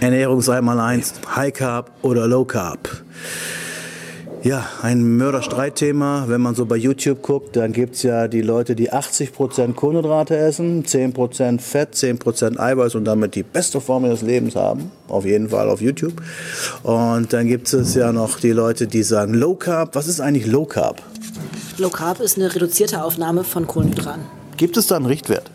Ernährung sei mal eins, High Carb oder Low Carb. Ja, ein Mörderstreitthema. Wenn man so bei YouTube guckt, dann gibt es ja die Leute, die 80% Kohlenhydrate essen, 10% Fett, 10% Eiweiß und damit die beste Form ihres Lebens haben. Auf jeden Fall auf YouTube. Und dann gibt es ja noch die Leute, die sagen Low Carb. Was ist eigentlich Low Carb? Low Carb ist eine reduzierte Aufnahme von Kohlenhydraten. Gibt es da einen Richtwert?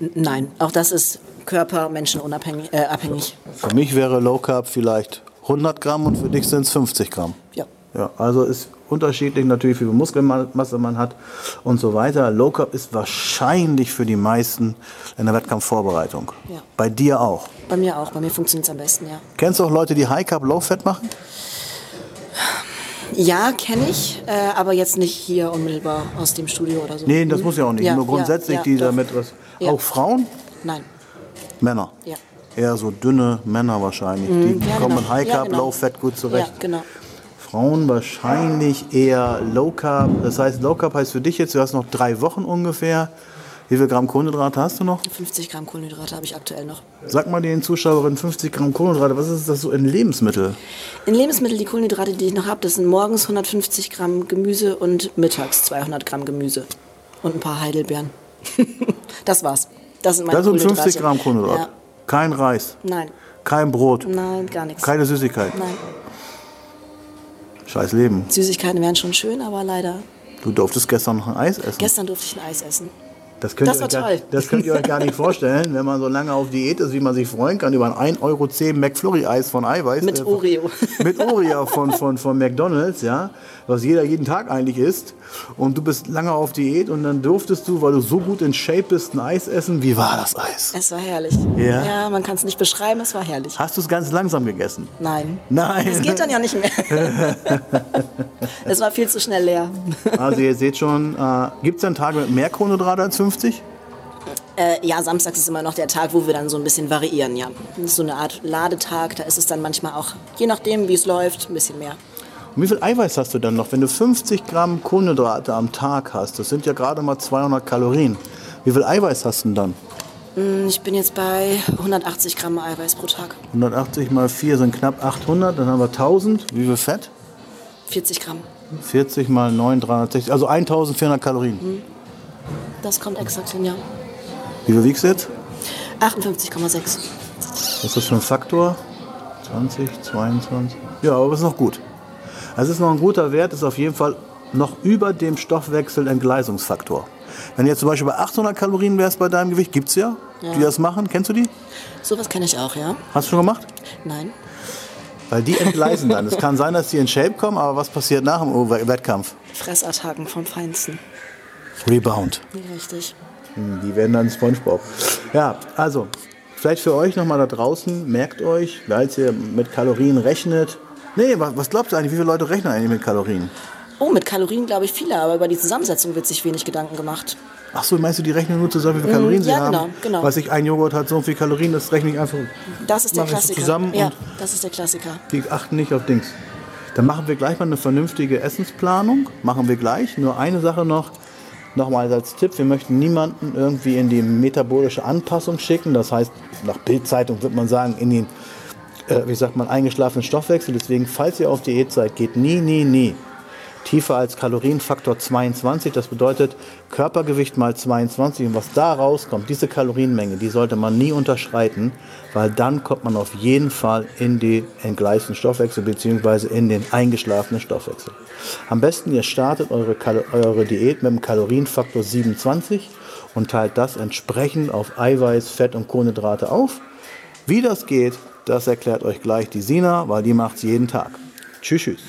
N nein, auch das ist Körper, Menschen unabhängig, äh, abhängig. Für mich wäre Low Carb vielleicht 100 Gramm und für dich sind es 50 Gramm. Ja. Ja, also ist unterschiedlich natürlich, wie viel Muskelmasse man hat und so weiter. Low Carb ist wahrscheinlich für die meisten in der Wettkampfvorbereitung. Ja. Bei dir auch. Bei mir auch. Bei mir funktioniert es am besten, ja. Kennst du auch Leute, die High Carb, Low Fat machen? Ja, kenne ich, äh, aber jetzt nicht hier unmittelbar aus dem Studio oder so. Nee, das muss ja auch nicht. Ja, Nur grundsätzlich, ja, die doch. damit was. Ja. Auch Frauen? Nein. Männer. Ja. Eher so dünne Männer wahrscheinlich. die ja, kommen genau. mit High Ja, Carb, genau. Low Fat gut zurecht. Ja, genau. Frauen wahrscheinlich eher Low Carb. Das heißt, Low Carb heißt für dich jetzt, du hast noch drei Wochen ungefähr. Wie viel Gramm Kohlenhydrate hast du noch? 50 Gramm Kohlenhydrate habe ich aktuell noch. Sag mal den Zuschauerinnen 50 Gramm Kohlenhydrate. Was ist das so in Lebensmittel? In Lebensmitteln, die Kohlenhydrate, die ich noch habe, das sind morgens 150 Gramm Gemüse und mittags 200 Gramm Gemüse. Und ein paar Heidelbeeren. das war's. Das sind meine Das sind Kohlenhydrate. 50 Gramm Kohlenhydrate. Ja. Kein Reis, Nein, kein Brot, nein, gar nichts. keine Süßigkeiten. Nein. Scheiß Leben. Süßigkeiten wären schon schön, aber leider. Du durftest gestern noch ein Eis essen. Gestern durfte ich ein Eis essen. Das könnt, Das ihr euch gar, das könnt ihr euch gar nicht vorstellen, wenn man so lange auf Diät ist, wie man sich freuen kann über ein 1,10 Euro McFlurry-Eis von Eiweiß. Mit äh, Oreo. Mit Oreo von, von, von McDonalds, ja, was jeder jeden Tag eigentlich isst. Und du bist lange auf Diät und dann durftest du, weil du so gut in Shape bist, ein Eis essen. Wie war das Eis? Es war herrlich. Ja? Ja, man kann es nicht beschreiben, es war herrlich. Hast du es ganz langsam gegessen? Nein. Nein. Das geht dann ja nicht mehr. es war viel zu schnell leer. Also ihr seht schon, äh, gibt es dann Tage mit mehr Kohlenhydrate als 50? Äh, ja, samstags ist immer noch der Tag, wo wir dann so ein bisschen variieren, ja. Das ist so eine Art Ladetag, da ist es dann manchmal auch, je nachdem, wie es läuft, ein bisschen mehr. Und wie viel Eiweiß hast du dann noch? Wenn du 50 Gramm Kohlenhydrate am Tag hast, das sind ja gerade mal 200 Kalorien. Wie viel Eiweiß hast du denn dann? Hm, Ich bin jetzt bei 180 Gramm Eiweiß pro Tag. 180 mal 4 sind knapp 800, dann haben wir 1000. Wie viel Fett? 40 Gramm. 40 mal 9, 360, also 1400 Kalorien. Das kommt exakt hin, ja. Wie viel wiegst du jetzt? 58,6. Was ist das für ein Faktor? 20, 22. Ja, aber ist noch gut. Also es ist noch ein guter Wert, ist auf jeden Fall noch über dem Stoffwechselentgleisungsfaktor. Wenn du jetzt zum Beispiel bei 800 Kalorien wärst bei deinem Gewicht, gibt es ja, die das machen. Kennst du die? Sowas kenne ich auch, ja. Hast du schon gemacht? Nein. Weil die entgleisen dann. Es kann sein, dass die in Shape kommen, aber was passiert nach dem Wettkampf? Fressattacken vom Feinsten. Rebound. Richtig. Hm, Die werden dann Spongebob. Ja, also, vielleicht für euch nochmal da draußen, merkt euch, als ihr mit Kalorien rechnet. Nee, was, was glaubt ihr eigentlich, wie viele Leute rechnen eigentlich mit Kalorien? Oh, mit Kalorien glaube ich viele, aber über die Zusammensetzung wird sich wenig Gedanken gemacht. Ach so, meinst du, die rechnen nur zusammen, wie viele Kalorien sie ja, haben? genau, genau. Weiß ich, ein Joghurt hat so viel Kalorien, das rechne ich einfach. Das ist der Klassiker. zusammen ja, das ist der Klassiker. Die achten nicht auf Dings. Dann machen wir gleich mal eine vernünftige Essensplanung. Machen wir gleich. Nur eine Sache noch. Nochmal als Tipp, wir möchten niemanden irgendwie in die metabolische Anpassung schicken. Das heißt, nach Bildzeitung wird man sagen, in den, äh, wie sagt man, eingeschlafenen Stoffwechsel. Deswegen, falls ihr auf Diät seid, geht nie, nie, nie tiefer als Kalorienfaktor 22. Das bedeutet Körpergewicht mal 22. Und was da rauskommt, diese Kalorienmenge, die sollte man nie unterschreiten, weil dann kommt man auf jeden Fall in die entgleisten Stoffwechsel bzw. in den eingeschlafenen Stoffwechsel. Am besten, ihr startet eure, eure Diät mit dem Kalorienfaktor 27 und teilt das entsprechend auf Eiweiß, Fett und Kohlenhydrate auf. Wie das geht, das erklärt euch gleich die Sina, weil die macht es jeden Tschüss, tschüss.